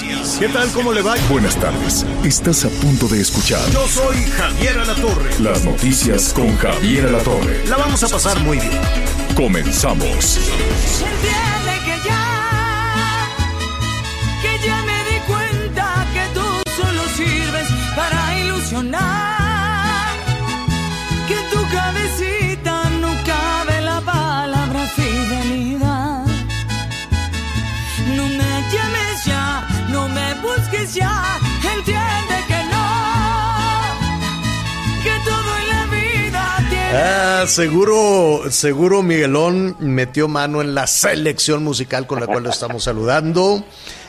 Noticias. ¿Qué tal? ¿Cómo le va? Buenas tardes. Estás a punto de escuchar Yo soy Javier Alatorre. las noticias con Javier Alatorre. La vamos a pasar muy bien. Comenzamos. Entiende que ya, que ya me di cuenta que tú solo sirves para ilusionar. Seguro, seguro Miguelón metió mano en la selección musical con la cual lo estamos saludando.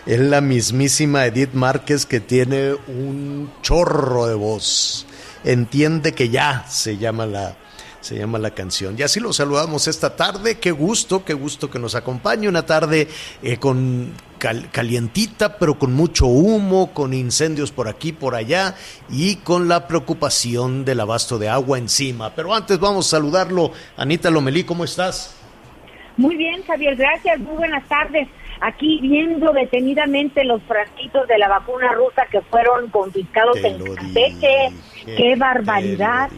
Es la mismísima Edith Márquez que tiene un chorro de voz. Entiende que ya se llama la, se llama la canción. Y así lo saludamos esta tarde. Qué gusto, qué gusto que nos acompañe. Una tarde eh, con cal- calientita, pero con mucho humo, con incendios por aquí, por allá y con la preocupación del abasto de agua encima. Pero antes vamos a saludarlo. Anita Lomelí, ¿cómo estás? Muy bien, Javier, gracias. Muy buenas tardes. Aquí viendo detenidamente los frasquitos de la vacuna rusa que fueron confiscados Te en Campeche. ¡Qué barbaridad!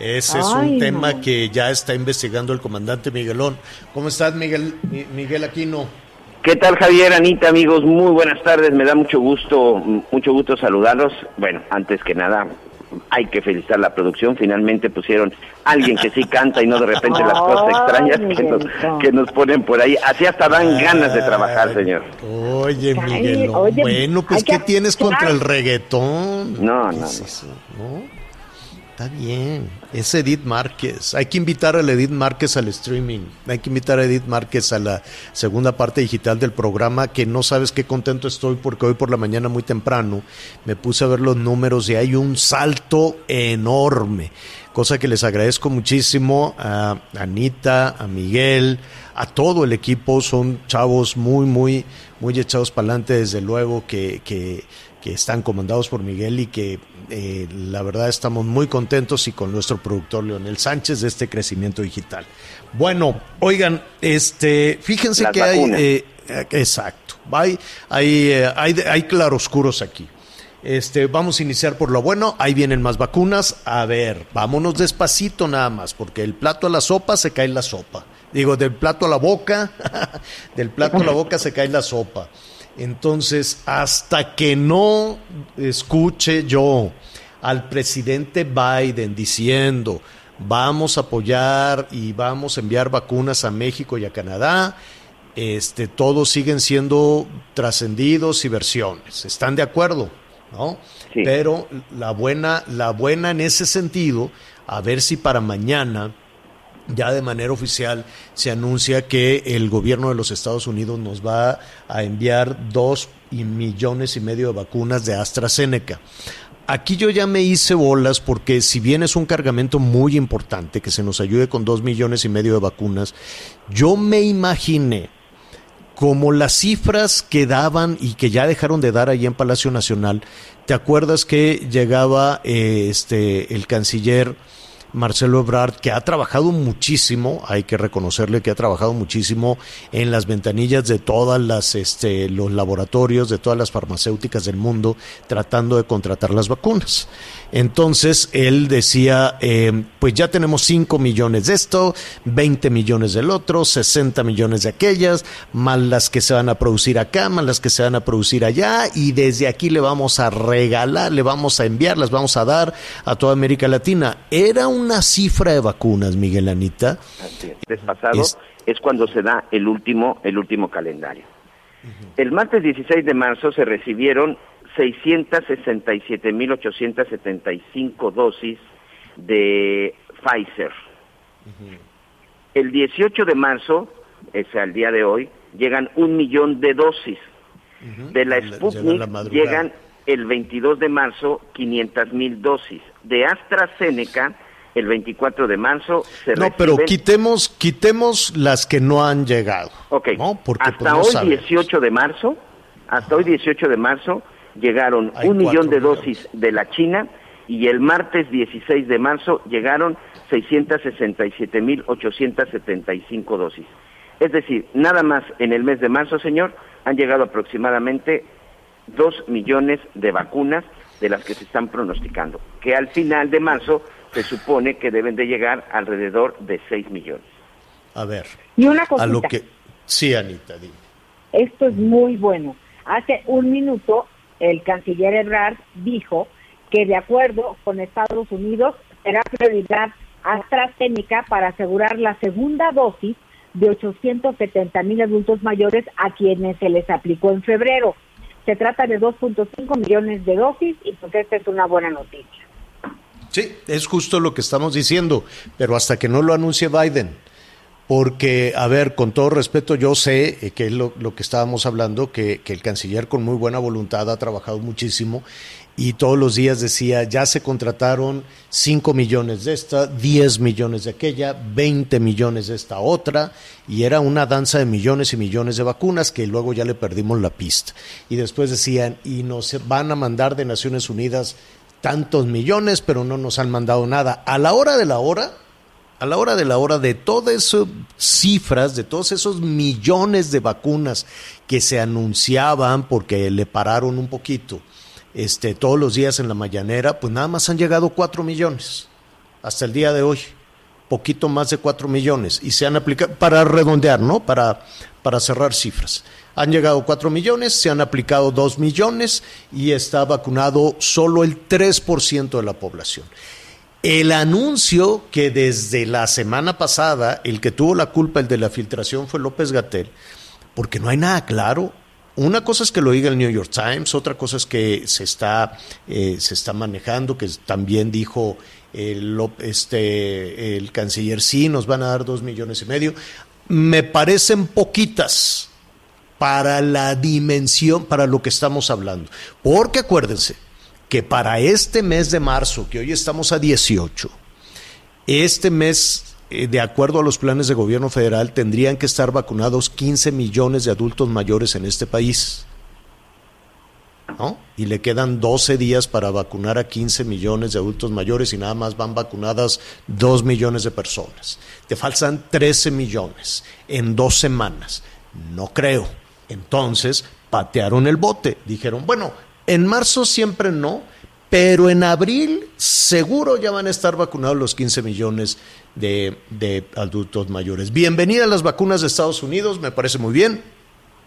Ese es Ay, un tema no. que ya está investigando el comandante Miguelón. ¿Cómo estás, Miguel, Mi- Miguel Aquino? ¿Qué tal Javier, Anita, amigos? Muy buenas tardes, me da mucho gusto, mucho gusto saludarlos. Bueno, antes que nada, hay que felicitar la producción, finalmente pusieron a alguien que sí canta y no de repente las cosas extrañas que nos, que nos ponen por ahí. Así hasta dan ganas de trabajar, señor. Oye, oye, bueno, pues, ¿qué tienes contra el reggaetón? No, ¿Qué no, es no. Bien. Es Edith Márquez. Hay que invitar a Edith Márquez al streaming. Hay que invitar a Edith Márquez a la segunda parte digital del programa, que no sabes qué contento estoy porque hoy por la mañana muy temprano me puse a ver los números y hay un salto enorme. Cosa que les agradezco muchísimo a Anita, a Miguel, a todo el equipo. Son chavos muy, muy, muy echados para adelante, desde luego, que, que están comandados por Miguel y que eh, la verdad estamos muy contentos y con nuestro productor Leonel Sánchez de este crecimiento digital. Bueno, oigan, este, fíjense Las que hay, vacunas. eh, eh, exacto, hay, hay, eh, hay, hay claroscuros aquí. Este, vamos a iniciar por lo bueno. Ahí vienen más vacunas. A ver, vámonos despacito nada más, porque el plato a la sopa se cae la sopa. Digo, del plato a la boca, del plato a la boca se cae la sopa. Entonces, hasta que no escuche yo al presidente Biden diciendo, vamos a apoyar y vamos a enviar vacunas a México y a Canadá, este, todos siguen siendo trascendidos y versiones. ¿Están de acuerdo? ¿No? Sí. Pero la buena, la buena en ese sentido, a ver si para mañana ya de manera oficial se anuncia que el gobierno de los Estados Unidos nos va a enviar dos millones y medio de vacunas de AstraZeneca. Aquí yo ya me hice bolas porque si bien es un cargamento muy importante que se nos ayude con dos millones y medio de vacunas, yo me imaginé como las cifras que daban y que ya dejaron de dar allí en Palacio Nacional, ¿te acuerdas que llegaba eh, este el canciller Marcelo Ebrard, que ha trabajado muchísimo, hay que reconocerle que ha trabajado muchísimo en las ventanillas de todas las este, los laboratorios, de todas las farmacéuticas del mundo, tratando de contratar las vacunas. Entonces él decía, eh, pues ya tenemos 5 millones de esto, 20 millones del otro, 60 millones de aquellas, más las que se van a producir acá, más las que se van a producir allá, y desde aquí le vamos a regalar, le vamos a enviar, las vamos a dar a toda América Latina. Era una cifra de vacunas, Miguel Anita. Así es. Despasado Es- es... cuando se da el último, el último calendario. El martes 16 de marzo se recibieron 667.875 dosis de Pfizer. El 18 de marzo es al día de hoy, llegan un millón de dosis. De la Llega la Sputnik llegan el 22 de marzo 500 mil dosis. De AstraZeneca, el 24 de marzo se No, pero quitemos, quitemos las que no han llegado. Ok, ¿no? Porque pues, hasta no hoy sabemos. 18 de marzo, hasta hoy 18 de marzo llegaron Hay un millón de millones. dosis de la China y el martes 16 de marzo llegaron 667.875 dosis. Es decir, nada más en el mes de marzo, señor, han llegado aproximadamente 2 millones de vacunas de las que se están pronosticando, que al final de marzo se supone que deben de llegar alrededor de 6 millones. A ver, Y una a cosita, lo que... Sí, Anita, dime. esto es muy bueno. Hace un minuto el canciller Ebrard dijo que de acuerdo con Estados Unidos será prioridad AstraZeneca para asegurar la segunda dosis de 870 mil adultos mayores a quienes se les aplicó en febrero. Se trata de 2.5 millones de dosis y pues esta es una buena noticia. Sí, es justo lo que estamos diciendo, pero hasta que no lo anuncie Biden. Porque, a ver, con todo respeto, yo sé eh, que es lo, que estábamos hablando, que, que el canciller con muy buena voluntad ha trabajado muchísimo y todos los días decía, ya se contrataron 5 millones de esta, 10 millones de aquella, 20 millones de esta otra, y era una danza de millones y millones de vacunas que luego ya le perdimos la pista. Y después decían, y nos van a mandar de Naciones Unidas tantos millones, pero no nos han mandado nada. A la hora de la hora, a la hora de la hora de todas esas cifras, de todos esos millones de vacunas que se anunciaban porque le pararon un poquito, este, todos los días en la mañanera, pues nada más han llegado cuatro millones hasta el día de hoy, poquito más de cuatro millones y se han aplicado para redondear, ¿no? Para para cerrar cifras. Han llegado 4 millones, se han aplicado 2 millones y está vacunado solo el 3% de la población. El anuncio que desde la semana pasada, el que tuvo la culpa, el de la filtración, fue López Gatel, porque no hay nada claro. Una cosa es que lo diga el New York Times, otra cosa es que se está, eh, se está manejando, que también dijo el, este, el canciller, sí, nos van a dar dos millones y medio. Me parecen poquitas para la dimensión, para lo que estamos hablando. Porque acuérdense, que para este mes de marzo, que hoy estamos a 18, este mes, eh, de acuerdo a los planes de gobierno federal, tendrían que estar vacunados 15 millones de adultos mayores en este país. ¿No? Y le quedan 12 días para vacunar a 15 millones de adultos mayores y nada más van vacunadas 2 millones de personas. Te faltan 13 millones en dos semanas. No creo. Entonces, patearon el bote. Dijeron, bueno, en marzo siempre no, pero en abril seguro ya van a estar vacunados los 15 millones de, adultos mayores. Bienvenida a las vacunas de Estados Unidos, me parece muy bien.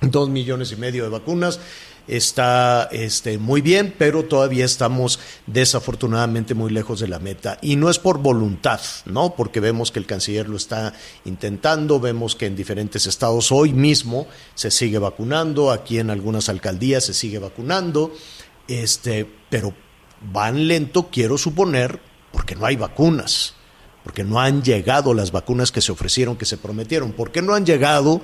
Dos millones y medio de vacunas está este, muy bien, pero todavía estamos desafortunadamente muy lejos de la meta. Y no es por voluntad, ¿no? Porque vemos que el canciller lo está intentando, vemos que en diferentes estados hoy mismo se sigue vacunando, aquí en algunas alcaldías se sigue vacunando, este, pero van lento, quiero suponer, porque no hay vacunas porque no han llegado las vacunas que se ofrecieron, que se prometieron. ¿Por qué no han llegado?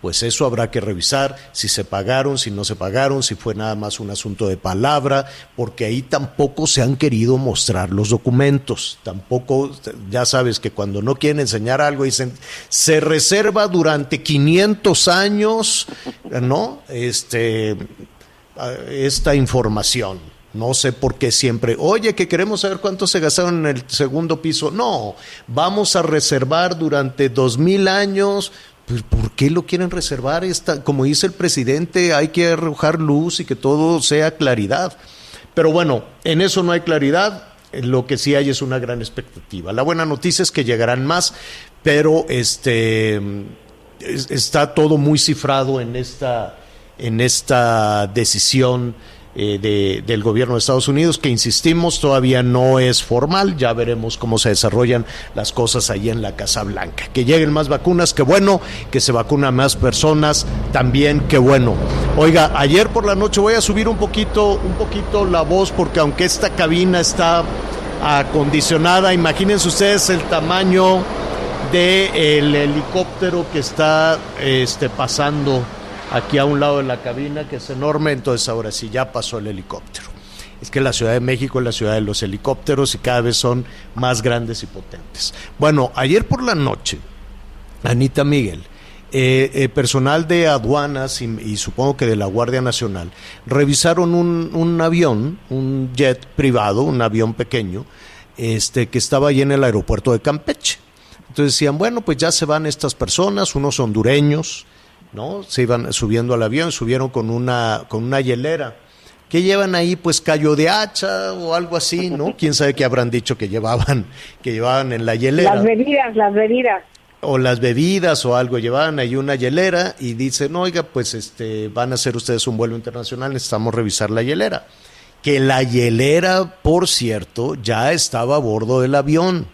Pues eso habrá que revisar, si se pagaron, si no se pagaron, si fue nada más un asunto de palabra, porque ahí tampoco se han querido mostrar los documentos. Tampoco, ya sabes que cuando no quieren enseñar algo dicen, se reserva durante 500 años, ¿no? Este, esta información. No sé por qué siempre, oye, que queremos saber cuánto se gastaron en el segundo piso. No, vamos a reservar durante dos mil años. Pues, ¿por qué lo quieren reservar? Esta, como dice el presidente, hay que arrojar luz y que todo sea claridad. Pero bueno, en eso no hay claridad. Lo que sí hay es una gran expectativa. La buena noticia es que llegarán más, pero este está todo muy cifrado en esta, en esta decisión eh, de, del gobierno de Estados Unidos, que insistimos, todavía no es formal, ya veremos cómo se desarrollan las cosas ahí en la Casa Blanca. Que lleguen más vacunas, qué bueno, que se vacunan más personas, también qué bueno. Oiga, ayer por la noche voy a subir un poquito, un poquito la voz, porque aunque esta cabina está acondicionada, imagínense ustedes el tamaño de el helicóptero que está este, pasando aquí a un lado de la cabina, que es enorme, entonces ahora sí ya pasó el helicóptero. Es que la Ciudad de México es la ciudad de los helicópteros y cada vez son más grandes y potentes. Bueno, ayer por la noche, Anita Miguel, eh, eh, personal de aduanas y, supongo que de la Guardia Nacional revisaron un, un, avión, un jet privado, un avión pequeño, este, que estaba ahí en el aeropuerto de Campeche. Entonces decían, bueno, pues ya se van estas personas, unos hondureños, ¿no? Se iban subiendo al avión, subieron con una, con una hielera. ¿Qué llevan ahí? Pues callo de hacha o algo así, ¿no? ¿Quién sabe qué habrán dicho que llevaban, que llevaban en la hielera? Las bebidas, las bebidas o las bebidas o algo, llevaban ahí una hielera y dicen, oiga, pues este, van a hacer ustedes un vuelo internacional, necesitamos revisar la hielera. Que la hielera, por cierto, ya estaba a bordo del avión.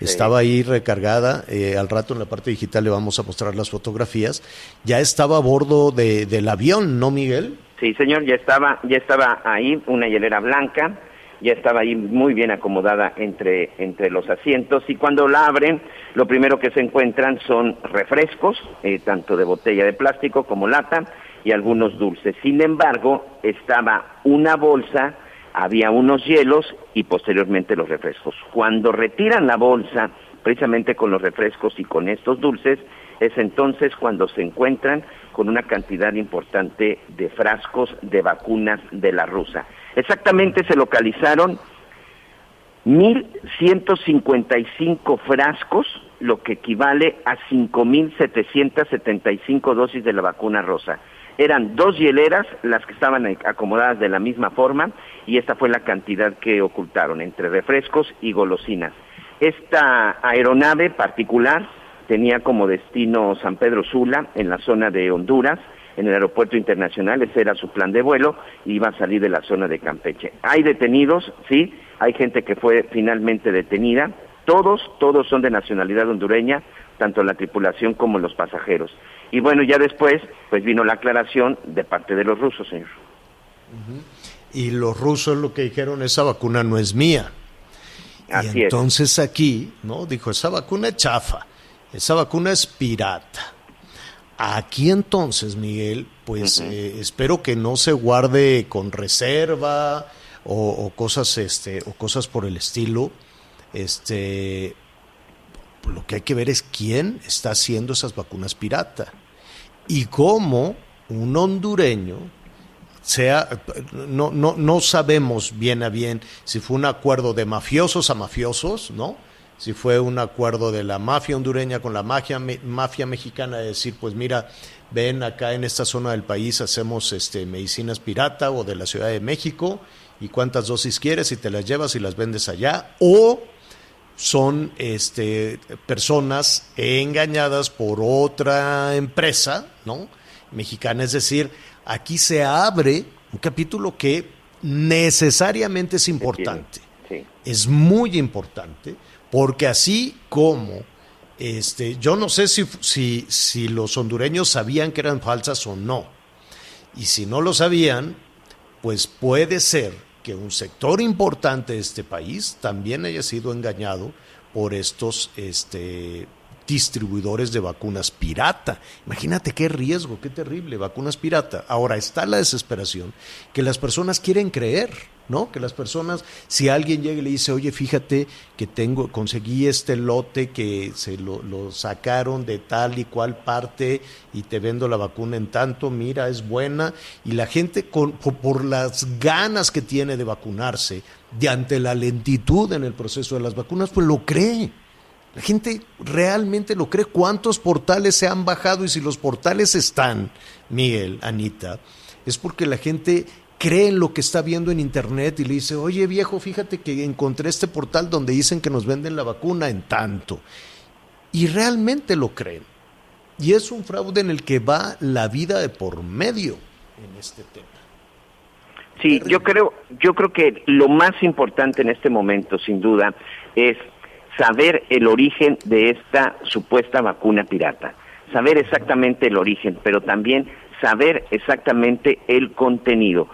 Estaba ahí recargada, eh, al rato en la parte digital le vamos a mostrar las fotografías. Ya estaba a bordo de, del avión, ¿no, Miguel? Sí, señor, ya estaba, ya estaba ahí una hielera blanca, ya estaba ahí muy bien acomodada entre, entre los asientos y cuando la abren, lo primero que se encuentran son refrescos, eh, tanto de botella de plástico como lata y algunos dulces. Sin embargo, estaba una bolsa, había unos hielos y posteriormente los refrescos. Cuando retiran la bolsa, precisamente con los refrescos y con estos dulces, es entonces cuando se encuentran con una cantidad importante de frascos de vacunas de la rusa. Exactamente se localizaron 1.155 frascos, lo que equivale a 5.775 dosis de la vacuna rosa. Eran dos hieleras las que estaban acomodadas de la misma forma y esta fue la cantidad que ocultaron entre refrescos y golosinas. Esta aeronave particular tenía como destino San Pedro Sula, en la zona de Honduras, en el aeropuerto internacional, ese era su plan de vuelo, y iba a salir de la zona de Campeche. Hay detenidos, sí, hay gente que fue finalmente detenida, todos, todos son de nacionalidad hondureña, tanto la tripulación como los pasajeros. Y bueno, ya después, pues vino la aclaración de parte de los rusos, señor. Y los rusos lo que dijeron, esa vacuna no es mía. Así y entonces aquí, ¿no? Dijo, esa vacuna es chafa, esa vacuna es pirata. Aquí entonces, Miguel, pues eh, espero que no se guarde con reserva o, cosas, este, o cosas por el estilo. Este, lo que hay que ver es quién está haciendo esas vacunas pirata y cómo un hondureño sea, no, no, no sabemos bien a bien si fue un acuerdo de mafiosos a mafiosos, ¿no? si fue un acuerdo de la mafia hondureña con la mafia, mafia mexicana de decir, pues mira, ven acá en esta zona del país hacemos este, medicinas pirata o de la Ciudad de México y cuántas dosis quieres y te las llevas y las vendes allá, o son este, personas engañadas por otra empresa, ¿no? Mexicana, es decir, aquí se abre un capítulo que necesariamente es importante, es muy importante, porque así como este, yo no sé si, si, si los hondureños sabían que eran falsas o no. Y si no lo sabían, pues puede ser que un sector importante de este país también haya sido engañado por estos este, distribuidores de vacunas pirata. Imagínate qué riesgo, qué terrible, vacunas pirata. Ahora está la desesperación que las personas quieren creer, ¿no? Que las personas, si alguien llega y le dice, oye, fíjate que tengo, conseguí este lote que se lo, sacaron de tal y cual parte y te vendo la vacuna en tanto, mira, es buena, y la gente por, por las ganas que tiene de vacunarse, de ante la lentitud en el proceso de las vacunas, pues lo cree. La gente realmente lo cree. ¿Cuántos portales se han bajado? Y si los portales están, Miguel, Anita, es porque la gente cree en lo que está viendo en internet y le dice, oye viejo, fíjate que encontré este portal donde dicen que nos venden la vacuna en tanto. Y realmente lo creen. Y es un fraude en el que va la vida de por medio en este tema. Sí, yo creo, yo creo que lo más importante en este momento, sin duda, es saber el origen de esta supuesta vacuna pirata, saber exactamente el origen, pero también saber exactamente el contenido.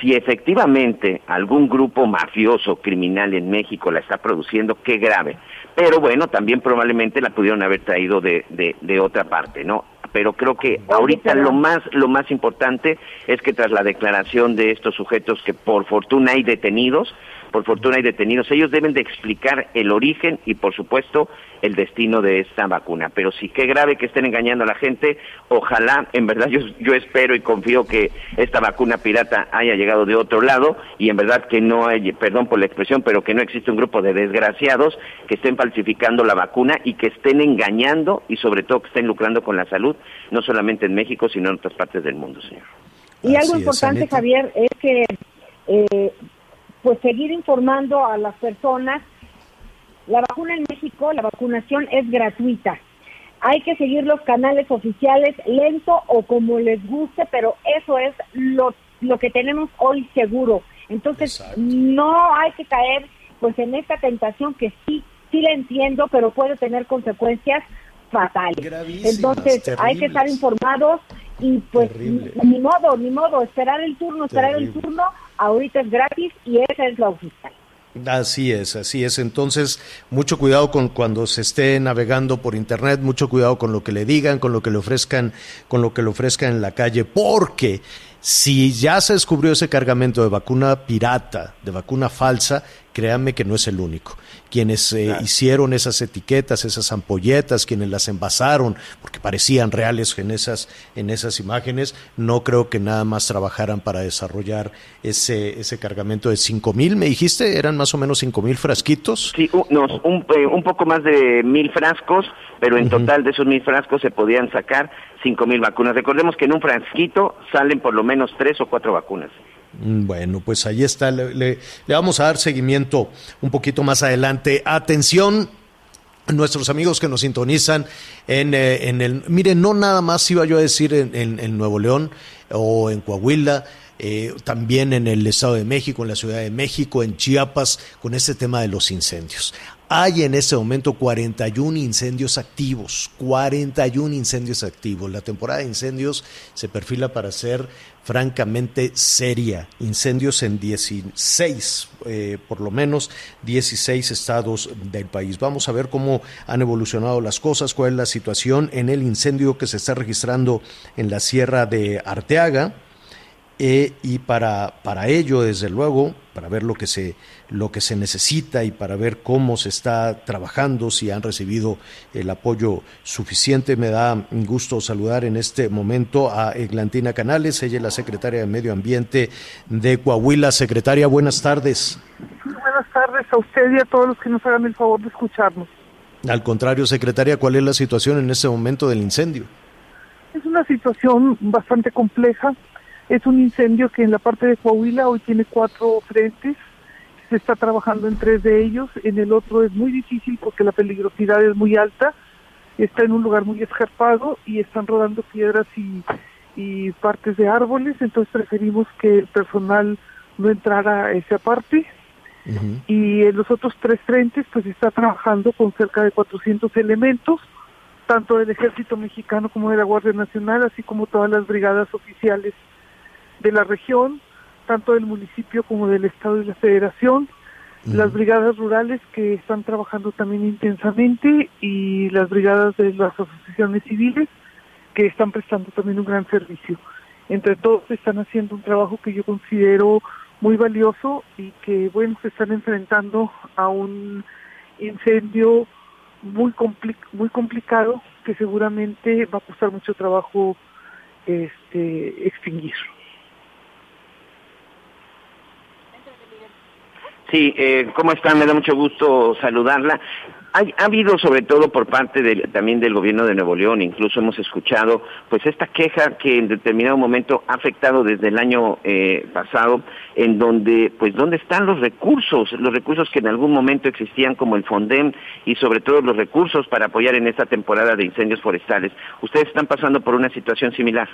Si efectivamente algún grupo mafioso criminal en México la está produciendo, qué grave. pero bueno, también probablemente la pudieron haber traído de, de, de otra parte, ¿no? Pero creo que ahorita lo más lo más importante es que tras la declaración de estos sujetos que por fortuna hay detenidos, por fortuna hay detenidos, ellos deben de explicar el origen y por supuesto el destino de esta vacuna. Pero sí qué grave que estén engañando a la gente. Ojalá, en verdad yo, yo espero y confío que esta vacuna pirata haya llegado de otro lado y en verdad que no hay, perdón por la expresión, pero que no existe un grupo de desgraciados que estén falsificando la vacuna y que estén engañando y sobre todo que estén lucrando con la salud, no solamente en México, sino en otras partes del mundo, señor. Y Así algo importante. Javier, es que eh, pues seguir informando a las personas. La vacuna en México, la vacunación es gratuita. Hay que seguir los canales oficiales lento o como les guste, pero eso es lo, lo que tenemos hoy seguro. Entonces, Exacto. no hay que caer pues en esta tentación que sí, sí la entiendo, pero puede tener consecuencias fatales. Gravísimas, Entonces, hay que estar informados y pues ni, ni modo, ni modo, esperar el turno, esperar el turno, ahorita es gratis y esa es la oficial. Así es, así es. Entonces, mucho cuidado con cuando se esté navegando por internet, mucho cuidado con lo que le digan, con lo que le ofrezcan, con lo que le ofrezcan en la calle, porque si ya se descubrió ese cargamento de vacuna pirata, de vacuna falsa, créanme que no es el único. Quienes eh, hicieron esas etiquetas, esas ampolletas, quienes las envasaron, porque parecían reales en esas, en esas imágenes, no creo que nada más trabajaran para desarrollar ese, ese cargamento de cinco mil, me dijiste, eran más o menos cinco mil frasquitos. Sí, u- no, un, eh, un poco más de mil frascos, pero en total de esos mil frascos se podían sacar cinco mil vacunas. Recordemos que en un frasquito salen por lo menos tres o cuatro vacunas. Mm, Bueno, pues ahí está. Le, vamos a dar seguimiento un poquito más adelante. Atención, nuestros amigos que nos sintonizan en, eh, en el... Miren, no nada más iba yo a decir en, en- en Nuevo León o en Coahuila, eh, también en el Estado de México, en la Ciudad de México, en Chiapas, con este tema de los incendios. Hay en este momento 41 incendios activos, 41 incendios activos. La temporada de incendios se perfila para ser francamente seria. Incendios en 16, eh, por lo menos 16 estados del país. Vamos a ver cómo han evolucionado las cosas, cuál es la situación en el incendio que se está registrando en la Sierra de Arteaga. Eh, y para, para ello, desde luego, para ver lo que, se, lo que se necesita y para ver cómo se está trabajando, si han recibido el apoyo suficiente, me da gusto saludar en este momento a Eglantina Canales, ella es la secretaria de Medio Ambiente de Coahuila. Secretaria, buenas tardes. Buenas tardes a usted y a todos los que nos hagan el favor de escucharnos. Al contrario, secretaria, ¿cuál es la situación en este momento del incendio? Es una situación bastante compleja. Es un incendio que en la parte de Coahuila hoy tiene cuatro frentes. Se está trabajando en tres de ellos. En el otro es muy difícil porque la peligrosidad es muy alta. Está en un lugar muy escarpado y están rodando piedras y, y partes de árboles. Entonces preferimos que el personal no entrara a esa parte. Y en los otros tres frentes pues está trabajando con cerca de 400 elementos, tanto del ejército mexicano como de la Guardia Nacional, así como todas las brigadas oficiales de la región, tanto del municipio como del estado y la federación, las brigadas rurales que están trabajando también intensamente y las brigadas de las asociaciones civiles que están prestando también un gran servicio. Entre todos están haciendo un trabajo que yo considero muy valioso y que, bueno, se están enfrentando a un incendio muy, compli- muy complicado que seguramente va a costar mucho trabajo este, extinguir. Sí, eh, ¿cómo están? Me da mucho gusto saludarla. Ha habido sobre todo por parte del- también del gobierno de Nuevo León, incluso hemos escuchado pues esta queja que en determinado momento ha afectado desde el año eh, pasado, en donde pues dónde están los recursos, los recursos que en algún momento existían como el Fondem y sobre todo los recursos para apoyar en esta temporada de incendios forestales. Ustedes están pasando por una situación similar.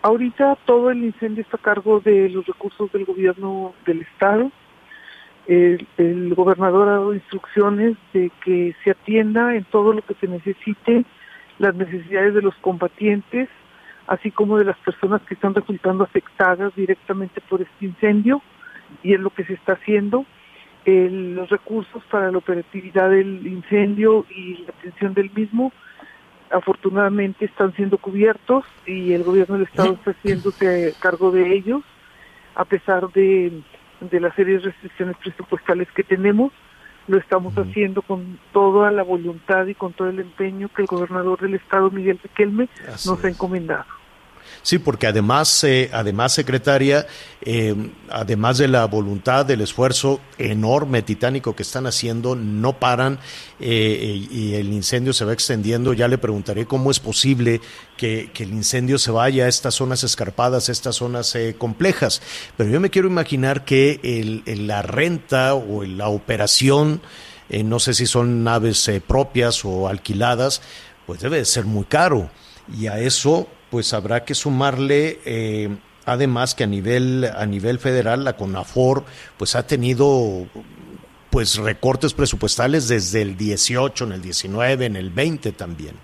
Ahorita todo el incendio está a cargo de los recursos del gobierno del estado. El, el gobernador ha dado instrucciones de que se atienda en todo lo que se necesite las necesidades de los combatientes, así como de las personas que están resultando afectadas directamente por este incendio, y es lo que se está haciendo. el- los recursos para la operatividad del incendio y la atención del mismo afortunadamente están siendo cubiertos y el gobierno del estado está haciéndose cargo de ellos a pesar de, de las serias restricciones presupuestales que tenemos lo estamos haciendo con toda la voluntad y con todo el empeño que el gobernador del estado Miguel Riquelme Así nos ha es. Sí, porque además, eh, además secretaria, eh, además de la voluntad, del esfuerzo enorme, titánico que están haciendo, no paran eh, y, el incendio se va extendiendo. Ya le preguntaré cómo es posible que, el incendio se vaya a estas zonas escarpadas, estas zonas eh, complejas. Pero yo me quiero imaginar que la renta o la operación, no sé si son naves propias o alquiladas, pues debe de ser muy caro. Y a eso, pues habrá que sumarle, eh, además que a nivel, a nivel federal, la CONAFOR, pues ha tenido pues recortes presupuestales desde el 18, en el 19, en el 20 también.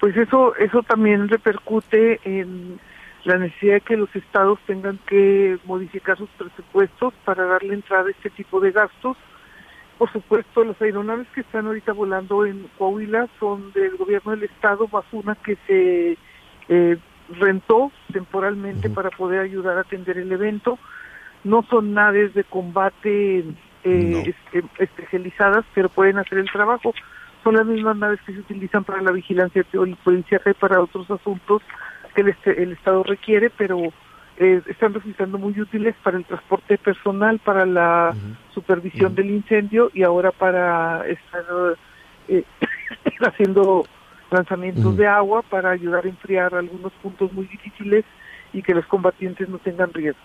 pues eso eso también repercute en la necesidad de que los estados tengan que modificar sus presupuestos para darle entrada a este tipo de gastos. Por supuesto, las aeronaves que están ahorita volando en Coahuila son del gobierno del estado, más una que se eh, rentó temporalmente para poder ayudar a atender el evento. No son naves de combate eh, es- eh, especializadas, pero pueden hacer el trabajo. Son las mismas naves que se utilizan para la vigilancia policial y para otros asuntos que el, este- el Estado requiere, pero eh, están resultando muy útiles para el transporte personal, para la supervisión del incendio y ahora para estar eh, haciendo lanzamientos de agua para ayudar a enfriar algunos puntos muy difíciles y que los combatientes no tengan riesgo.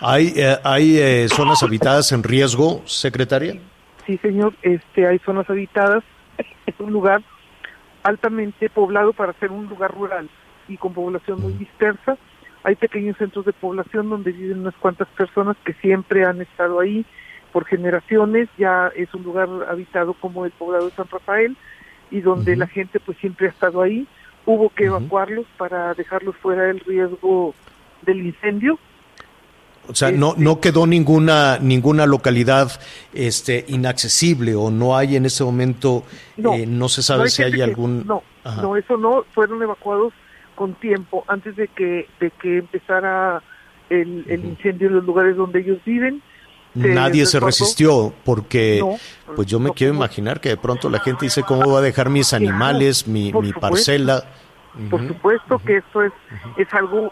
¿Hay, eh, hay eh, zonas habitadas en riesgo, secretaria? Sí, señor, este, hay zonas habitadas, es un lugar altamente poblado para ser un lugar rural y con población muy dispersa. Hay pequeños centros de población donde viven unas cuantas personas que siempre han estado ahí por generaciones, ya es un lugar habitado como el poblado de San Rafael y donde la gente pues siempre ha estado ahí. Hubo que evacuarlos para dejarlos fuera del riesgo del incendio O sea, no, no quedó ninguna, ninguna localidad este, inaccesible o no hay en ese momento, No, eh, no se sabe hay si hay que- algún... no, Ajá. no, eso no, fueron evacuados con tiempo antes de que de que empezara el, el incendio en los lugares donde ellos viven. Nadie se resistió porque No, pues yo me no, quiero imaginar que de pronto la gente dice cómo va a dejar mis animales, mi, mi parcela. Por supuesto que esto es es algo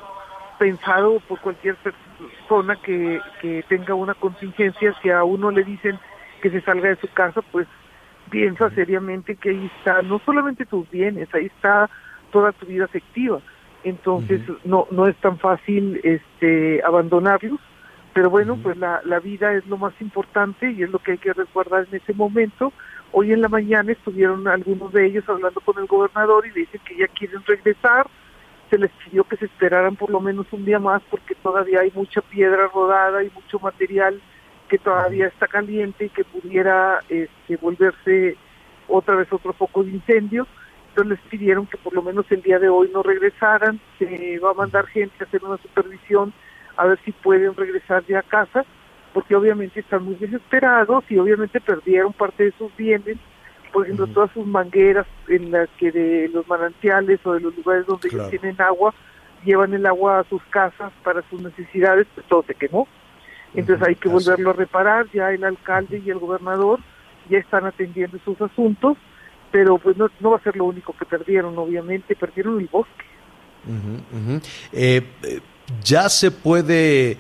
pensado por cualquier persona que, que tenga una contingencia. Si a uno le dicen que se salga de su casa, pues piensa seriamente que ahí está no solamente tus bienes, ahí está toda tu vida afectiva. Entonces no no es tan fácil este abandonarlos, pero bueno, pues la, la vida es lo más importante y es lo que hay que resguardar en ese momento. Hoy en la mañana estuvieron algunos de ellos hablando con el gobernador y le dicen que ya quieren regresar. Se les pidió que se esperaran por lo menos un día más porque todavía hay mucha piedra rodada y mucho material que todavía está caliente y que pudiera este, volverse otra vez otro foco de incendio. Entonces les pidieron que por lo menos el día de hoy no regresaran. Se va a mandar gente a hacer una supervisión a ver si pueden regresar ya a casa, porque obviamente están muy desesperados y obviamente perdieron parte de sus bienes, por ejemplo, todas sus mangueras en las que de los manantiales o de los lugares donde Claro. ellos tienen agua, llevan el agua a sus casas para sus necesidades, pues todo se quemó. Entonces hay que volverlo a reparar, ya el alcalde y el gobernador ya están atendiendo sus asuntos, pero pues no, no va a ser lo único que perdieron, obviamente, perdieron el bosque. Eh, eh, ya se puede, eh,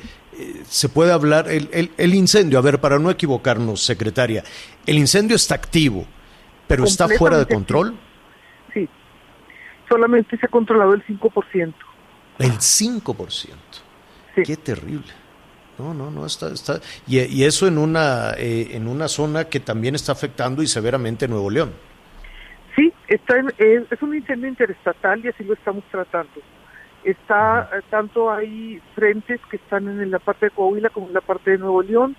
se puede hablar, el, el- el incendio, a ver, para no equivocarnos, secretaria, el incendio está activo, pero está fuera de control. Sí, solamente se ha controlado el 5%. El 5%. Sí. Qué terrible. No, no, no, está, está. Y, y eso en una, eh, en una zona que también está afectando y severamente Nuevo León. Sí, está en- es, es un incendio interestatal y así lo estamos tratando. Está, tanto hay frentes que están en la parte de Coahuila como en la parte de Nuevo León.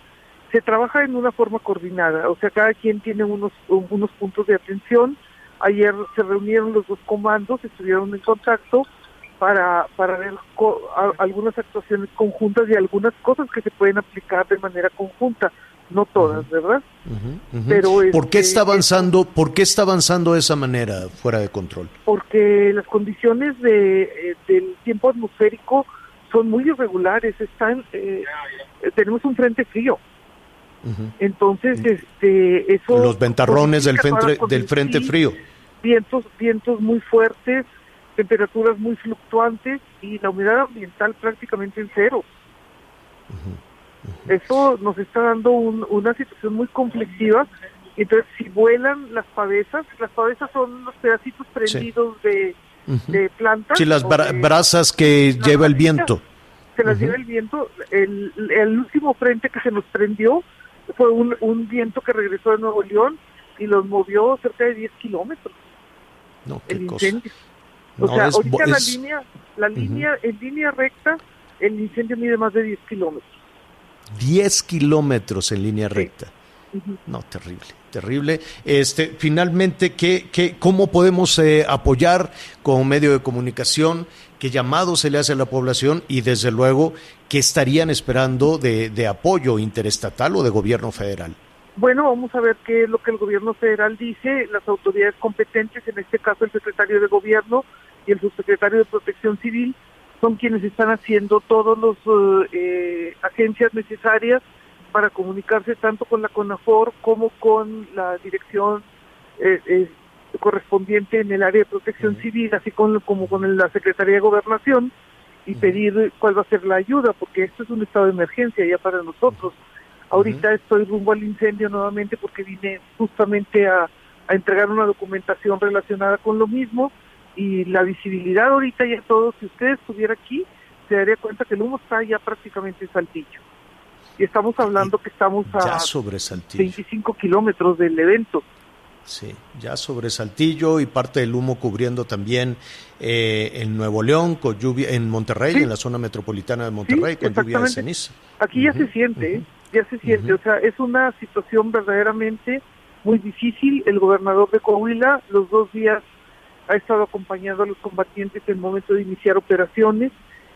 Se trabaja en una forma coordinada, o sea, cada quien tiene unos, unos puntos de atención. Ayer se reunieron los dos comandos, estuvieron en contacto para, para ver algunas actuaciones conjuntas y algunas cosas que se pueden aplicar de manera conjunta. No todas, ¿verdad? Pero, ¿Por qué este, está avanzando, por qué está avanzando de esa manera fuera de control? Porque las condiciones de, eh, del tiempo atmosférico son muy irregulares, están, eh, eh, tenemos un frente frío, entonces este, eso... Los ventarrones del frente, del frente frío. vientos, vientos muy fuertes, temperaturas muy fluctuantes y la humedad ambiental prácticamente en cero. Eso nos está dando un- una situación muy conflictiva. Entonces, si vuelan las pavesas, las pavesas son los pedacitos prendidos de, plantas. Sí, las o bra- de- brasas que las lleva el viento. Se las lleva el viento. El, el último frente que se nos prendió fue un, un viento que regresó de Nuevo León y los movió cerca de 10 kilómetros No, qué el cosa. incendio. O No, sea, es ahorita la línea, la línea, en línea recta, el incendio mide más de 10 kilómetros. 10 kilómetros en línea recta. No, terrible, terrible. Este, finalmente, ¿qué, qué, ¿cómo podemos eh, apoyar como medio de comunicación? ¿Qué llamado se le hace a la población? Y desde luego, ¿qué estarían esperando de, de apoyo interestatal o de gobierno federal? Bueno, vamos a ver qué es lo que el gobierno federal dice, las autoridades competentes, en este caso el secretario de gobierno y el subsecretario de protección civil, son quienes están haciendo todas las agencias necesarias para comunicarse tanto con la CONAFOR como con la dirección eh, eh, correspondiente en el área de protección civil, así con, como con la Secretaría de Gobernación, y pedir cuál va a ser la ayuda, porque esto es un estado de emergencia ya para nosotros. Ahorita estoy rumbo al incendio nuevamente porque vine justamente a, a entregar una documentación relacionada con lo mismo y la visibilidad ahorita ya todo, si usted estuviera aquí, se daría cuenta que el humo está ya prácticamente en Saltillo. Y estamos hablando que estamos a sobre Saltillo. 25 kilómetros del evento. Sí, ya sobre Saltillo y parte del humo cubriendo también eh, en Nuevo León, con lluvia, en Monterrey, Sí. en la zona metropolitana de Monterrey, con lluvia de ceniza. Aquí ya se siente, ¿eh? ya se siente. O sea, es una situación verdaderamente muy difícil. El gobernador de Coahuila los dos días ha estado acompañando a los combatientes en el momento de iniciar operaciones.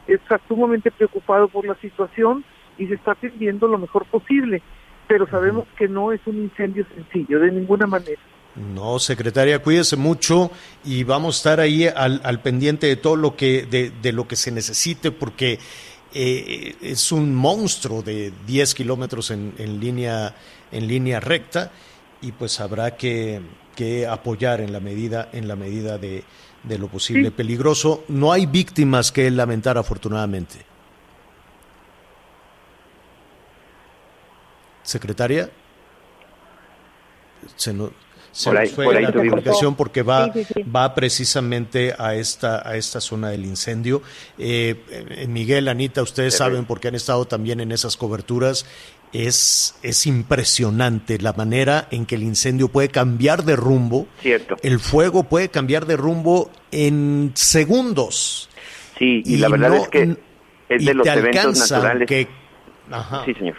Está sumamente preocupado por la situación y se está atendiendo lo mejor posible. Pero sabemos que no es un incendio sencillo, de ninguna manera. No, secretaria, cuídese mucho y vamos a estar ahí al, al pendiente de todo lo que de, de lo que se necesite porque eh, es un monstruo de 10 kilómetros en, en línea en línea recta y pues habrá que, que apoyar en la medida en la medida de, de lo posible. Sí. Peligroso, no hay víctimas que lamentar afortunadamente. Secretaria, se nos, se Por nos fue por ahí la comunicación porque va, Sí, sí, sí. va precisamente a esta, a esta zona del incendio. Eh, eh, Miguel, Anita, ustedes saben porque han estado también en esas coberturas. Es, es impresionante la manera en que el incendio puede cambiar de rumbo. Cierto. El fuego puede cambiar de rumbo en segundos. Sí, y, la verdad no- es que es de los eventos naturales. Ajá. Sí, señor.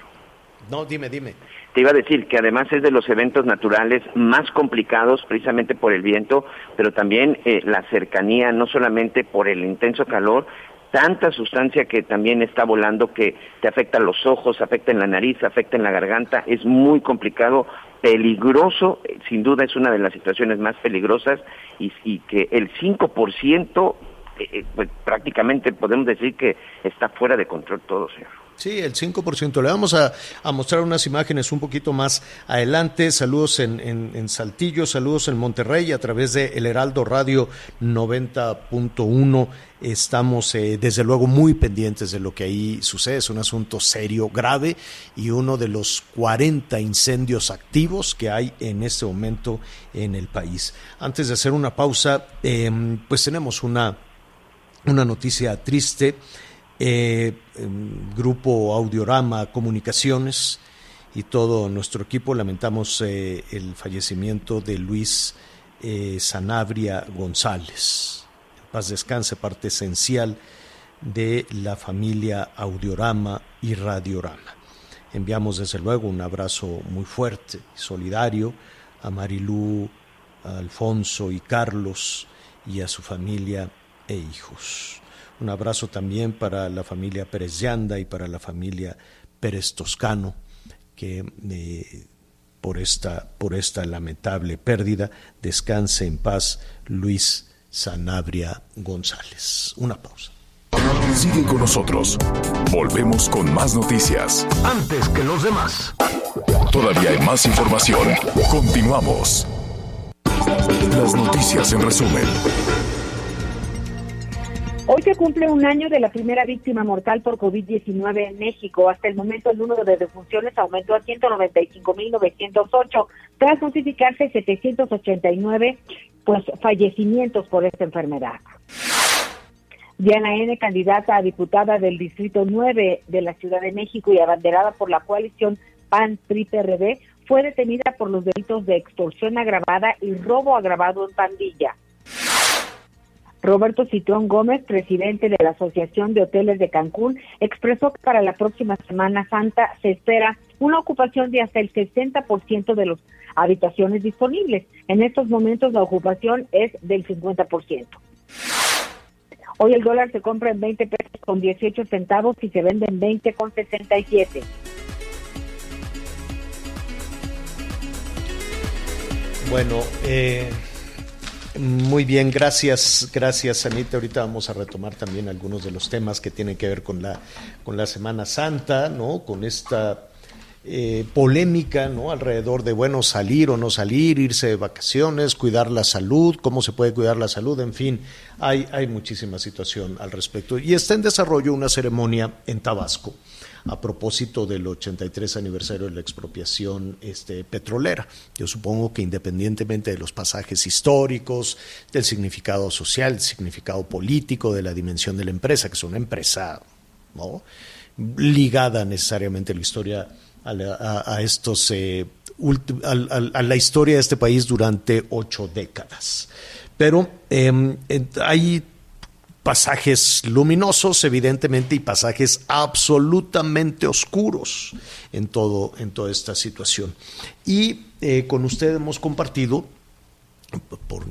No, dime, dime. Te iba a decir que además es de los eventos naturales más complicados precisamente por el viento, pero también eh, la cercanía, no solamente por el intenso calor, tanta sustancia que también está volando que te afecta los ojos, afecta en la nariz, afecta en la garganta, es muy complicado, peligroso, eh, sin duda es una de las situaciones más peligrosas y, que el 5%, eh, eh, pues prácticamente podemos decir que está fuera de control todo, señor. Sí, el 5%. Le vamos a, mostrar unas imágenes un poquito más adelante. Saludos en, en, en Saltillo, saludos en Monterrey a través de El Heraldo Radio 90.1. Estamos eh, desde luego muy pendientes de lo que ahí sucede. Es un asunto serio, grave y uno de los 40 incendios activos que hay en este momento en el país. Antes de hacer una pausa, eh, pues tenemos una, una noticia triste eh, em, Grupo Audiorama Comunicaciones y todo nuestro equipo lamentamos eh, el fallecimiento de Luis eh, Sanabria González. Paz descanse, parte esencial de la familia Audiorama y Radiorama. Enviamos desde luego un abrazo muy fuerte, solidario a Marilú, a Alfonso y Carlos y a su familia e hijos. Un abrazo también para la familia Pérez Yanda y para la familia Pérez Toscano, que eh, por, esta, por esta lamentable pérdida descanse en paz Luis Sanabria González. Una pausa. Sigue con nosotros. Volvemos con más noticias. Antes que los demás. Todavía hay más información. Continuamos. Las noticias en resumen. Hoy se cumple un año de la primera víctima mortal por COVID-19 en México. Hasta el momento el número de defunciones aumentó a 195.908 tras notificarse 789 pues fallecimientos por esta enfermedad. Diana N., candidata a diputada del Distrito 9 de la Ciudad de México y abanderada por la coalición PAN-PRI-PRD, fue detenida por los delitos de extorsión agravada y robo agravado en pandilla. Roberto Citrón Gómez, presidente de la Asociación de Hoteles de Cancún, expresó que para la próxima Semana Santa se espera una ocupación de hasta el 60% de las habitaciones disponibles. En estos momentos la ocupación es del 50%. Hoy el dólar se compra en 20 pesos con 18 centavos y se vende en 20 con 67. Bueno, eh, muy bien, gracias, gracias Anita. Ahorita vamos a retomar también algunos de los temas que tienen que ver con la, con la Semana Santa, ¿no? Con esta eh, polémica, ¿no? Alrededor de, bueno, salir o no salir, irse de vacaciones, cuidar la salud, cómo se puede cuidar la salud, en fin, hay, hay muchísima situación al respecto. Y está en desarrollo una ceremonia en Tabasco a propósito del 83 aniversario de la expropiación este, petrolera. Yo supongo que independientemente de los pasajes históricos, del significado social, del significado político, de la dimensión de la empresa, que es una empresa ¿no? ligada necesariamente a la historia, a, estos, eh, la historia de este país durante ocho décadas. Pero em, hay pasajes luminosos, evidentemente, y pasajes absolutamente oscuros en, todo, en toda esta situación. Y eh, con usted hemos compartido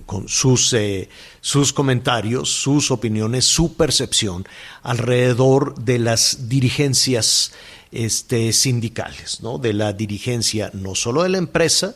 con sus, eh, sus comentarios, sus opiniones, su percepción alrededor de las dirigencias este, sindicales, ¿no? de la dirigencia no solo de la empresa,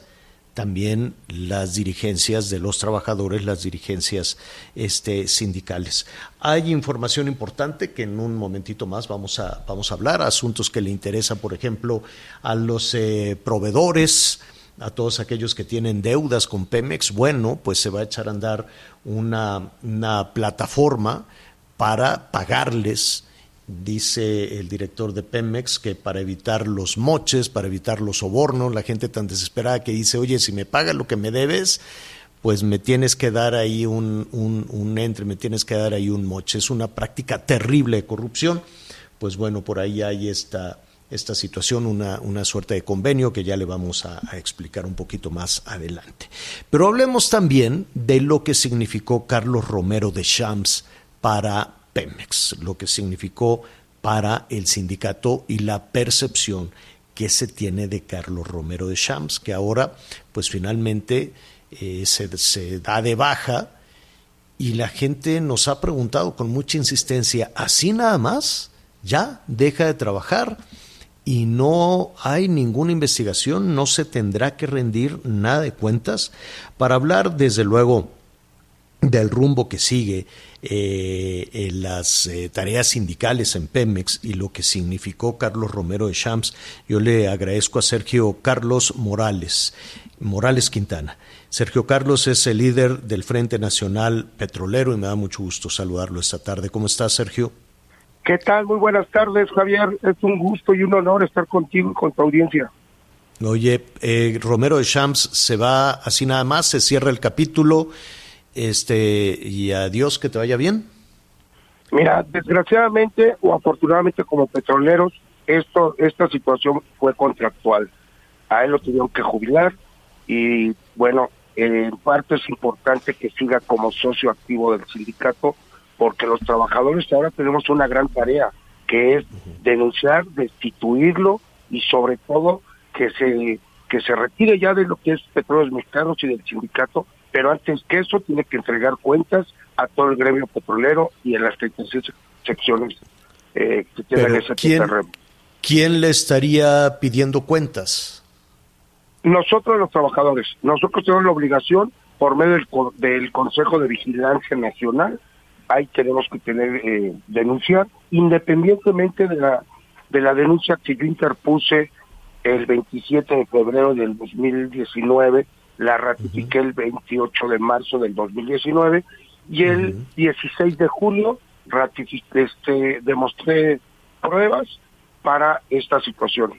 también las dirigencias de los trabajadores, las dirigencias este, sindicales. Hay información importante que en un momentito más vamos a, vamos a hablar, asuntos que le interesan, por ejemplo, a los eh, proveedores, a todos aquellos que tienen deudas con Pemex. Bueno, pues se va a echar a andar una, una plataforma para pagarles Dice el director de Pemex que para evitar los moches, para evitar los sobornos, la gente tan desesperada que dice, oye, si me pagas lo que me debes, pues me tienes que dar ahí un, un, entre, me tienes que dar ahí un moche. Es una práctica terrible de corrupción. Pues bueno, por ahí hay esta, esta situación, una, una suerte de convenio que ya le vamos a, a, explicar un poquito más adelante. Pero hablemos también de lo que significó Carlos Romero de Champs para Pemex, lo que significó para el sindicato y la percepción que se tiene de Carlos Romero de Champs, que ahora pues finalmente eh, se, se da de baja y la gente nos ha preguntado con mucha insistencia, ¿así nada más? ¿Ya deja de trabajar? y no hay ninguna investigación, no se tendrá que rendir nada de cuentas. Para hablar, desde luego, del rumbo que sigue eh, en las eh, tareas sindicales en Pemex y lo que significó Carlos Romero de Champs, yo le agradezco a Sergio Carlos Morales, Morales Quintana. Sergio Carlos es el líder del Frente Nacional Petrolero y me da mucho gusto saludarlo esta tarde. ¿Cómo estás, Sergio? ¿Qué tal? Muy buenas tardes, Javier. Es un gusto y un honor estar contigo y con tu audiencia. Oye, eh, Romero de Champs se va así nada más, se cierra el capítulo este y adiós, que te vaya bien. Mira, desgraciadamente o afortunadamente como petroleros, esto esta situación fue contractual. A él lo tuvieron que jubilar y bueno, en parte es importante que siga como socio activo del sindicato porque los trabajadores ahora tenemos una gran tarea que es denunciar, destituirlo y sobre todo que se que se retire ya de lo que es Petróleos Mexicanos y del sindicato pero antes que eso tiene que entregar cuentas a todo el gremio petrolero y en las 36 secciones eh, que tienen ese ¿quién, ¿quién le estaría pidiendo cuentas? Nosotros los trabajadores, nosotros tenemos la obligación por medio del, del Consejo de Vigilancia Nacional, ahí tenemos que tener eh, denunciar, independientemente de la de la denuncia que yo interpuse el 27 de febrero del 2019, la ratifiqué el 28 de marzo del 2019 y el 16 de julio ratifiqué, este, demostré pruebas para esta situación.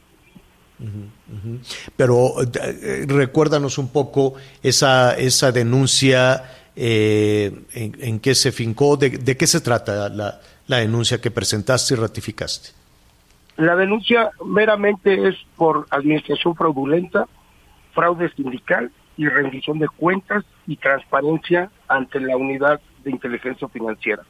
Pero eh, recuérdanos un poco esa, esa denuncia, eh, en, qué se fincó, de, de qué se trata la, la denuncia que presentaste y ratificaste. La denuncia meramente es por administración fraudulenta, fraude sindical y rendición de cuentas y transparencia ante la unidad de inteligencia financiera.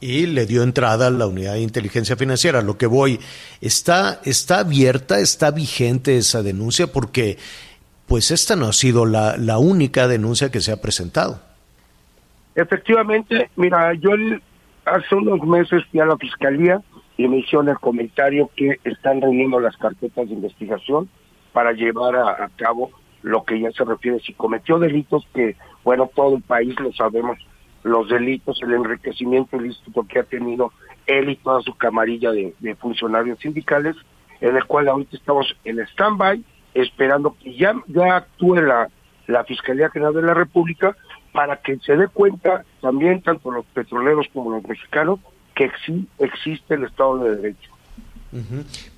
Y le dio entrada a la unidad de inteligencia financiera. Lo que voy, está, está abierta, está vigente esa denuncia porque pues esta no ha sido la, la única denuncia que se ha presentado. Efectivamente, mira, yo hace unos meses fui a la fiscalía y me hicieron el comentario que están reuniendo las carpetas de investigación para llevar a, cabo lo que ya se refiere si cometió delitos que, bueno, todo el país lo sabemos, los delitos, el enriquecimiento ilícito que ha tenido él y toda su camarilla de, funcionarios sindicales, en el cual ahorita estamos en stand-by, esperando que ya, ya actúe la, la Fiscalía General de la República para que se dé cuenta también tanto los petroleros como los mexicanos que sí existe el Estado de Derecho.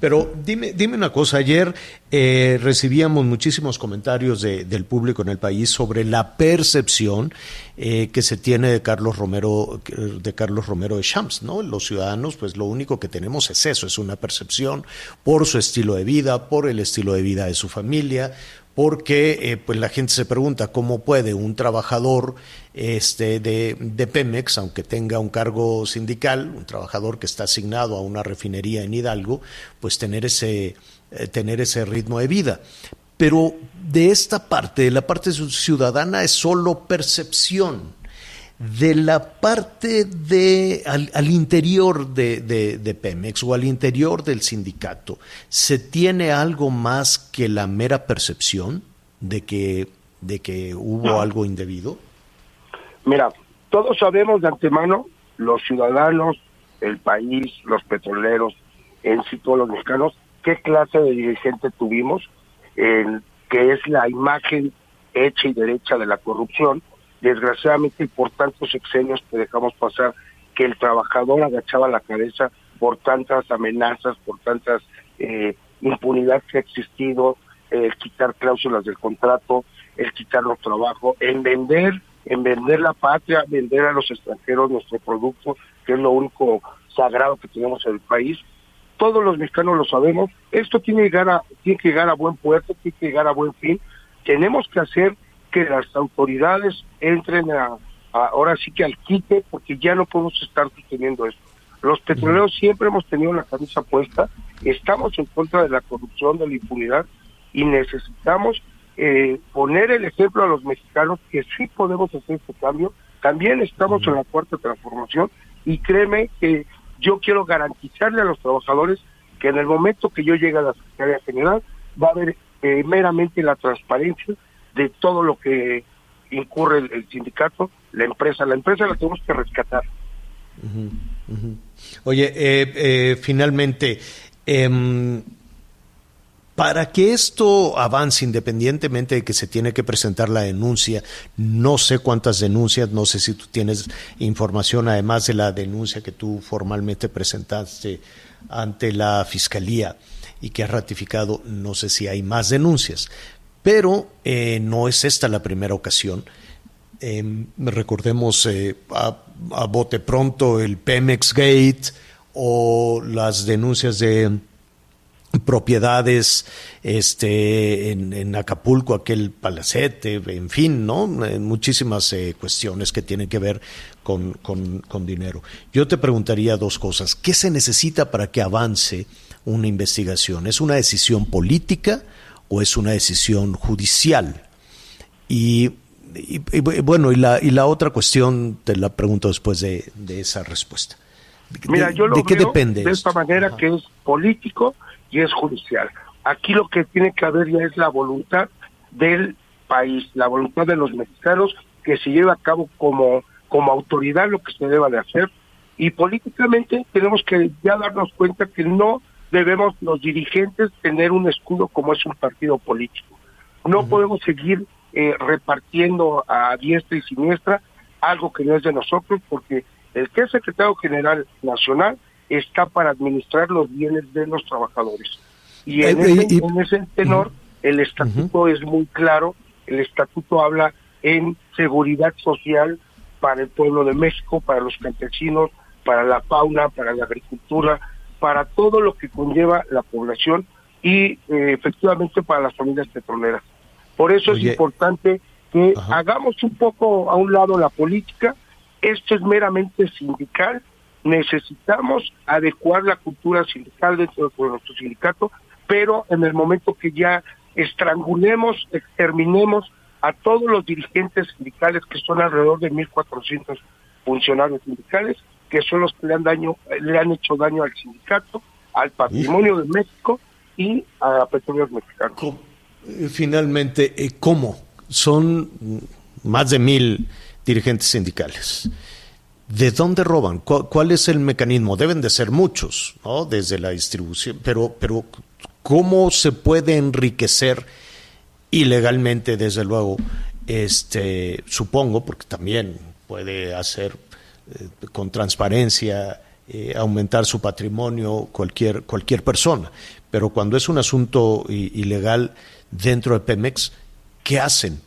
Pero dime, dime una cosa, ayer eh, recibíamos muchísimos comentarios de, del público en el país sobre la percepción eh, que se tiene de Carlos Romero, de Carlos Romero de Champs, ¿no? Los ciudadanos, pues lo único que tenemos es eso, es una percepción por su estilo de vida, por el estilo de vida de su familia, porque eh, pues la gente se pregunta cómo puede un trabajador este, de, de, Pemex, aunque tenga un cargo sindical, un trabajador que está asignado a una refinería en Hidalgo, pues tener ese, eh, tener ese ritmo de vida. Pero de esta parte, de la parte ciudadana, es solo percepción de la parte de al, interior de, de, Pemex o al interior del sindicato, ¿se tiene algo más que la mera percepción de que, de que hubo algo indebido? Mira, todos sabemos de antemano, los ciudadanos, el país, los petroleros, en sí todos los mexicanos, qué clase de dirigente tuvimos, en, que es la imagen hecha y derecha de la corrupción, desgraciadamente por tantos exenios que dejamos pasar, que el trabajador agachaba la cabeza por tantas amenazas, por tantas eh, impunidad que ha existido, el quitar cláusulas del contrato, el quitarnos trabajo, en vender, en vender la patria, vender a los extranjeros nuestro producto, que es lo único sagrado que tenemos en el país. Todos los mexicanos lo sabemos. Esto tiene que llegar a, tiene que llegar a buen puerto, tiene que llegar a buen fin. Tenemos que hacer que las autoridades entren a, ahora sí que al quite, porque ya no podemos estar sosteniendo esto. Los petroleros siempre hemos tenido la camisa puesta, estamos en contra de la corrupción, de la impunidad y necesitamos eh, poner el ejemplo a los mexicanos que sí podemos hacer este cambio. También estamos en la cuarta transformación y créeme que yo quiero garantizarle a los trabajadores que en el momento que yo llegue a la Secretaría General va a haber eh, meramente la transparencia de todo lo que incurre el, sindicato, la empresa. La empresa la tenemos que rescatar. Oye, eh, eh, finalmente, em, para que esto avance independientemente de que se tiene que presentar la denuncia, no sé cuántas denuncias, no sé si tú tienes información además de la denuncia que tú formalmente presentaste ante la Fiscalía y que has ratificado, no sé si hay más denuncias, pero eh, no es esta la primera ocasión. Em, recordemos eh, a, bote pronto el Pemex Gate o las denuncias de propiedades este en, Acapulco aquel palacete en fin no eh, muchísimas cuestiones que tienen que ver con, con, dinero. Yo te preguntaría dos cosas. Qué se necesita para que avance una investigación es una decisión política o es una decisión judicial. Y, bueno, y la, y la otra cuestión te la pregunto después de, esa respuesta. Mira, yo lo ¿De qué veo depende? de esta esto? manera Ajá. que es político y es judicial. Aquí lo que tiene que haber ya es la voluntad del país, la voluntad de los mexicanos que se lleve a cabo como, como autoridad lo que se deba de hacer. Y políticamente tenemos que ya darnos cuenta que no debemos los dirigentes tener un escudo como es un partido político. No podemos seguir eh, repartiendo a diestra y siniestra algo que no es de nosotros, porque el que es secretario general nacional está para administrar los bienes de los trabajadores. Y en, Eh, ese, en ese tenor, el estatuto es muy claro, el estatuto habla en seguridad social para el pueblo de México, para los campesinos, para la fauna, para la agricultura, para todo lo que conlleva la población y eh, efectivamente para las familias petroleras. Por eso Oye. es importante que Ajá. hagamos un poco a un lado la política. Esto es meramente sindical. Necesitamos adecuar la cultura sindical dentro de nuestro sindicato, pero en el momento que ya estrangulemos, exterminemos a todos los dirigentes sindicales, que son alrededor de 1.400 funcionarios sindicales, que son los que le han, daño, le han hecho daño al sindicato, al patrimonio de México y a petróleos mexicanos. Co- eh, Finalmente, eh, ¿cómo? Son más de mil dirigentes sindicales. ¿De dónde roban? ¿Cu- ¿Cuál es el mecanismo? Deben de ser muchos, ¿no? Desde la distribución, pero, pero ¿cómo se puede enriquecer ilegalmente, desde luego? Este, supongo, porque también puede hacer eh, con transparencia, eh, aumentar su patrimonio cualquier, cualquier persona. Pero cuando es un asunto ilegal dentro de Pemex, ¿qué hacen?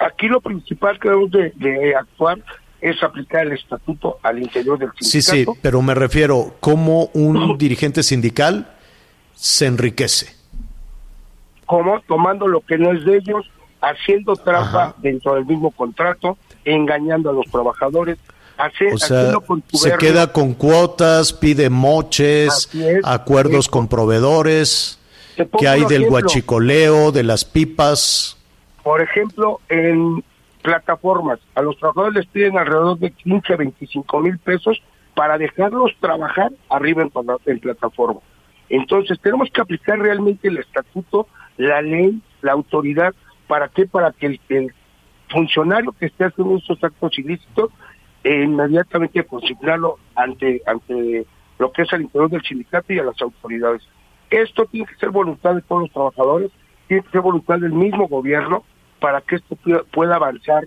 Aquí lo principal que debemos de, de actuar es aplicar el estatuto al interior del Sí, sí, sindicato. pero me refiero, ¿cómo un dirigente sindical se enriquece? como tomando lo que no es de ellos, haciendo trampa Ajá. dentro del mismo contrato, engañando a los trabajadores, hace- O sea, haciendo se queda con cuotas, pide moches, es, acuerdos con proveedores, ¿qué hay del guachicoleo, de las pipas? Por ejemplo, en plataformas, a los trabajadores les piden alrededor de 15, 25 mil pesos para dejarlos trabajar arriba en, en plataforma. Entonces, tenemos que aplicar realmente el estatuto, la ley, la autoridad, ¿para qué? Para que el, el funcionario que esté haciendo estos actos ilícitos, eh, inmediatamente consignarlo ante, ante lo que es el interior del sindicato y a las autoridades. Esto tiene que ser voluntad de todos los trabajadores, tiene que ser voluntad del mismo gobierno para que esto pueda, pueda avanzar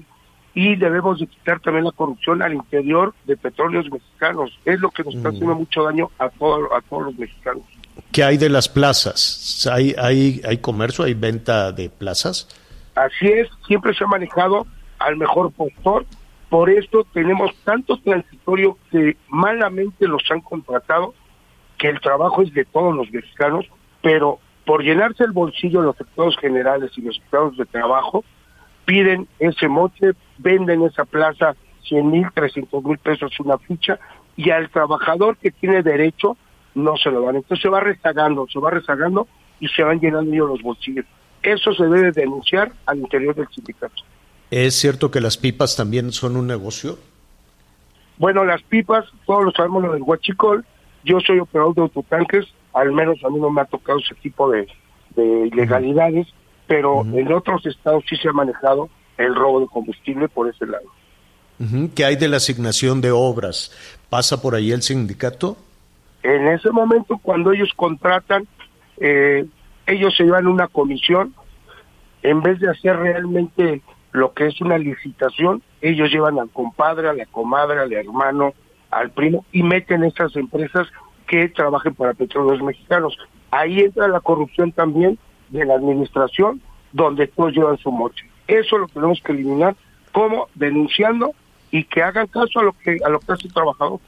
y debemos de quitar también la corrupción al interior de petróleos mexicanos. Es lo que nos está haciendo mucho daño a, todo, a todos los mexicanos. ¿Qué hay de las plazas? ¿Hay, hay, ¿Hay comercio, hay venta de plazas? Así es, siempre se ha manejado al mejor postor. Por esto tenemos tanto transitorio que malamente los han contratado, que el trabajo es de todos los mexicanos, pero por llenarse el bolsillo los sectores generales y los sectores de trabajo, piden ese moche, venden esa plaza 100 mil, 300 mil pesos una ficha, y al trabajador que tiene derecho no se lo dan. Entonces se va rezagando, se va rezagando y se van llenando ellos los bolsillos. Eso se debe denunciar al interior del sindicato. ¿Es cierto que las pipas también son un negocio? Bueno, las pipas, todos lo sabemos lo del huachicol. Yo soy operador de autotanques, al menos a mí no me ha tocado ese tipo de, de ilegalidades, pero en otros estados sí se ha manejado el robo de combustible por ese lado. ¿Qué hay de la asignación de obras? ¿Pasa por ahí el sindicato? En ese momento, cuando ellos contratan, eh, ellos se llevan una comisión, en vez de hacer realmente lo que es una licitación, ellos llevan al compadre, a la comadre, al hermano, al primo y meten esas empresas que trabajen para petróleos mexicanos. Ahí entra la corrupción también de la administración, donde todos llevan su moche. Eso lo tenemos que eliminar, como denunciando y que hagan caso a lo que a lo que hace el trabajador.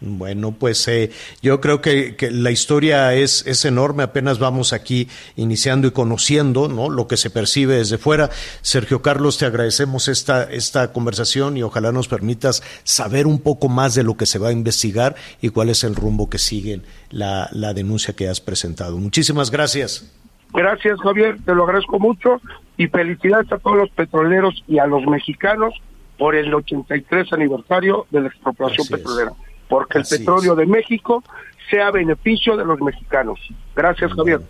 Bueno, pues eh, yo creo que, que la historia es, es enorme, apenas vamos aquí iniciando y conociendo ¿no? lo que se percibe desde fuera. Sergio Carlos, te agradecemos esta, esta conversación y ojalá nos permitas saber un poco más de lo que se va a investigar y cuál es el rumbo que sigue la, la denuncia que has presentado. Muchísimas gracias. Gracias, Javier, te lo agradezco mucho y felicidades a todos los petroleros y a los mexicanos por el 83 aniversario de la expropiación Así es. Porque Así el petróleo es. de México sea beneficio de los mexicanos. Gracias, Javier.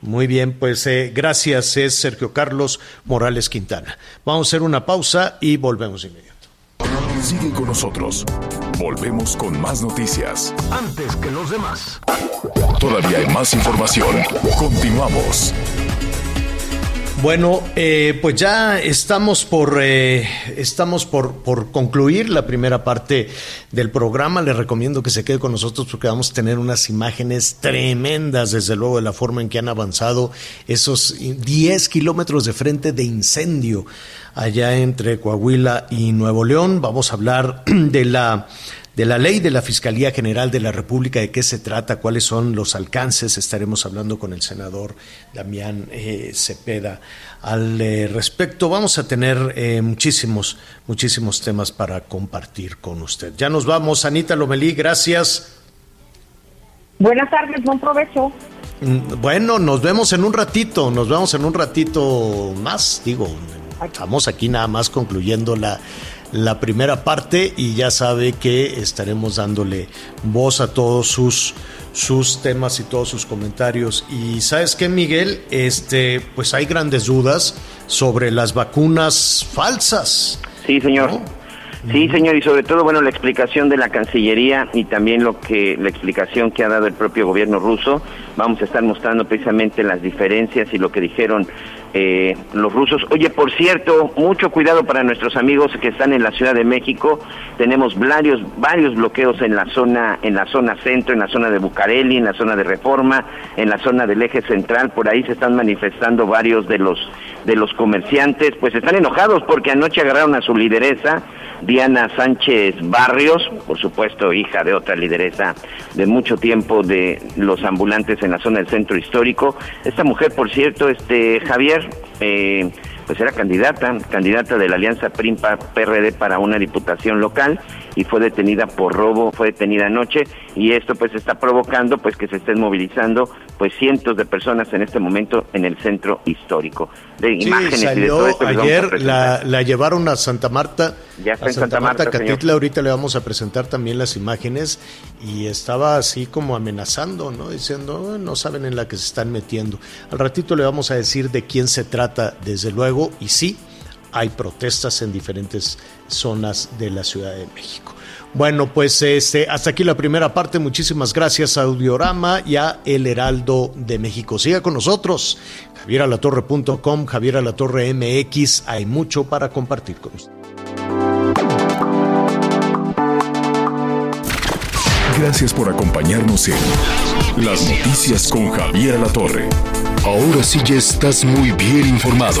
Muy bien, pues eh, gracias, es Sergio Carlos Morales Quintana. Vamos a hacer una pausa y volvemos de inmediato. Sigue con nosotros. Volvemos con más noticias. Antes que los demás. Todavía hay más información. Continuamos. Bueno, eh, pues ya estamos por eh, estamos por, por concluir la primera parte del programa. Les recomiendo que se quede con nosotros porque vamos a tener unas imágenes tremendas, desde luego, de la forma en que han avanzado esos 10 kilómetros de frente de incendio allá entre Coahuila y Nuevo León. Vamos a hablar de la de la ley de la Fiscalía General de la República, de qué se trata, cuáles son los alcances. Estaremos hablando con el senador Damián eh, Cepeda al eh, respecto. Vamos a tener eh, muchísimos, muchísimos temas para compartir con usted. Ya nos vamos, Anita Lomelí, gracias. Buenas tardes, buen provecho. Mm, Bueno, nos vemos en un ratito, nos vemos en un ratito más, digo, estamos aquí nada más concluyendo la, la primera parte y ya sabe que estaremos dándole voz a todos sus, sus temas y todos sus comentarios. Y sabes qué, Miguel, este, pues hay grandes dudas sobre las vacunas falsas. Sí, señor. Sí, señor, y sobre todo, bueno, la explicación de la Cancillería y también lo que la explicación que ha dado el propio gobierno ruso. Vamos a estar mostrando precisamente las diferencias y lo que dijeron eh, los rusos. Oye, por cierto, mucho cuidado para nuestros amigos que están en la Ciudad de México. Tenemos varios varios bloqueos en la zona en la zona centro, en la zona de Bucareli, en la zona de Reforma, en la zona del Eje Central. Por ahí se están manifestando varios de los de los comerciantes, pues están enojados porque anoche agarraron a su lideresa, Diana Sánchez Barrios, por supuesto hija de otra lideresa de mucho tiempo de los ambulantes en la zona del centro histórico. Esta mujer, por cierto, este Javier, eh, pues era candidata, candidata de la Alianza PRIMPA PRD para una diputación local y fue detenida por robo, fue detenida anoche y esto pues está provocando pues que se estén movilizando pues cientos de personas en este momento en el centro histórico. De Sí, imágenes y de salió todo esto ayer, la, la llevaron a Santa Marta. Ya está a en Santa Marta, señor. Catitla, ahorita le vamos a presentar también las imágenes y estaba así como amenazando, ¿no? Diciendo, "Oh, no saben en la que se están metiendo. Al ratito le vamos a decir de quién se trata, desde luego, y sí, hay protestas en diferentes zonas de la Ciudad de México. Bueno, pues este, hasta aquí la primera parte. Muchísimas gracias a Audiorama y a El Heraldo de México. Siga con nosotros. javieralatorre.com, Javier Alatorre MX. Hay mucho para compartir con usted. Gracias por acompañarnos en Las Noticias con Javier La Torre. Ahora sí ya estás muy bien informado.